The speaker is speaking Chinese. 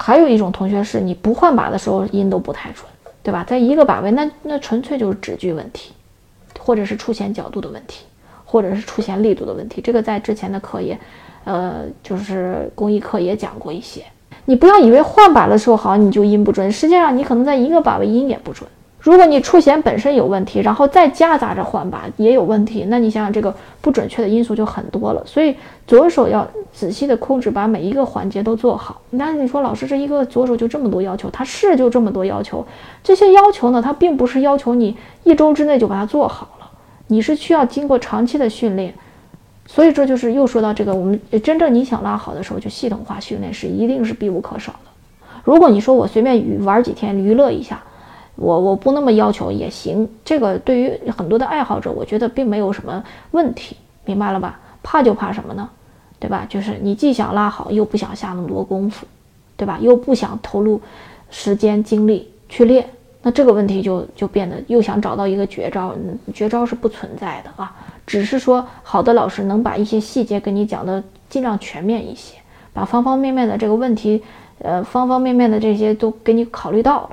还有一种同学是你不换把的时候音都不太准，对吧？在一个把位，那那纯粹就是指距问题，或者是出弦角度的问题，或者是出弦力度的问题。这个在之前的课也，呃，就是公益课也讲过一些。你不要以为换把的时候好你就音不准，实际上你可能在一个把位音也不准。如果你触弦本身有问题，然后再夹杂着换把也有问题，那你想想这个不准确的因素就很多了。所以左手要仔细的控制，把每一个环节都做好。那你说老师这一个左手就这么多要求，他是就这么多要求。这些要求呢，它并不是要求你一周之内就把它做好了，你是需要经过长期的训练。所以这就是又说到这个，我们真正你想拉好的时候，就系统化训练是一定是必不可少的。如果你说我随便玩几天娱乐一下。我我不那么要求也行，这个对于很多的爱好者，我觉得并没有什么问题，明白了吧？怕就怕什么呢？对吧？就是你既想拉好，又不想下那么多功夫，对吧？又不想投入时间精力去练，那这个问题就就变得又想找到一个绝招，绝招是不存在的啊，只是说好的老师能把一些细节跟你讲的尽量全面一些，把方方面面的这个问题，呃，方方面面的这些都给你考虑到了。